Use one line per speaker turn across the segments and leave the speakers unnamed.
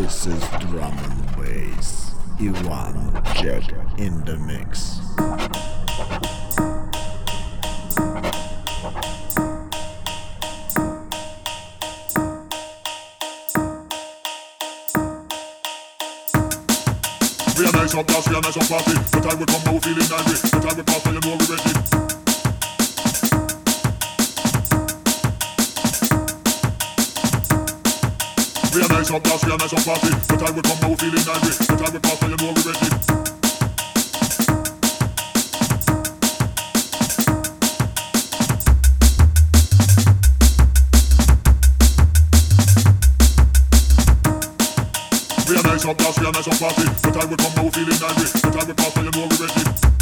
This is drum and bass. Ivan Chek in the mix.
We a nice up dance, we a nice up party. The time we come now, we feeling angry. The time we pass, now you know we're ready. Nice up we a nice up party. The time we come now, we feeling angry. The time we pass, now you know we ready. We a nice up dance, we a nice up party. The time we come now, we feeling angry. The time we pass, now you know we ready.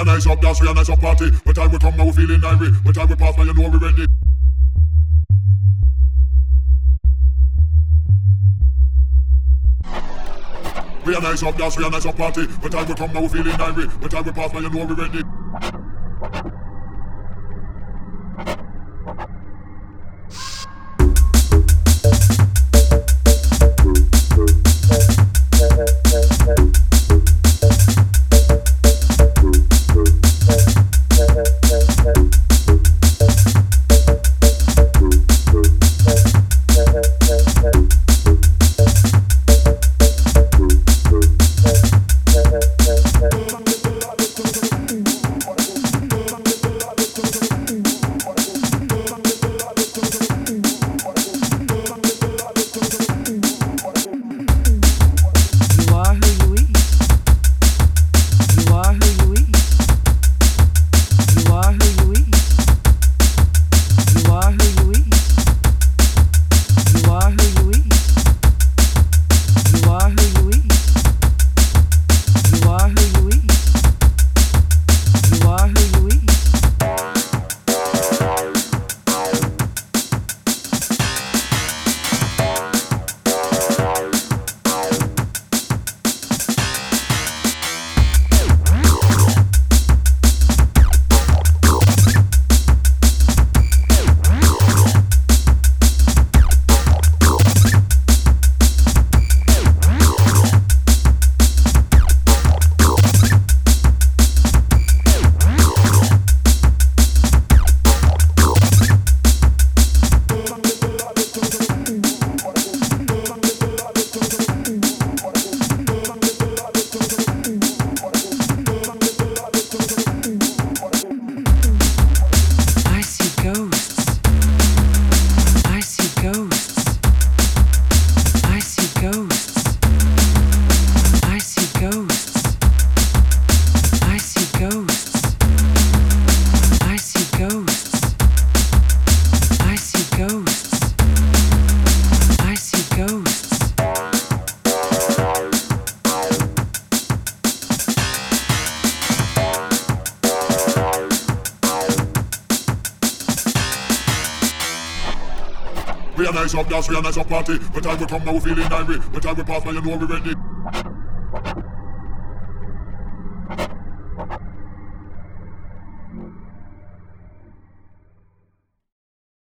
We a nice up dance, we a nice up party. When time we come now, we feeling angry. When time we pass, now you know we ready. We a nice up dance, we a nice up party. When time we come now, we feeling angry. When time we pass, now you know we ready. We are nice up dance, we are nice up party. The time will come now, we feeling angry. The time will pass now, you know we ready.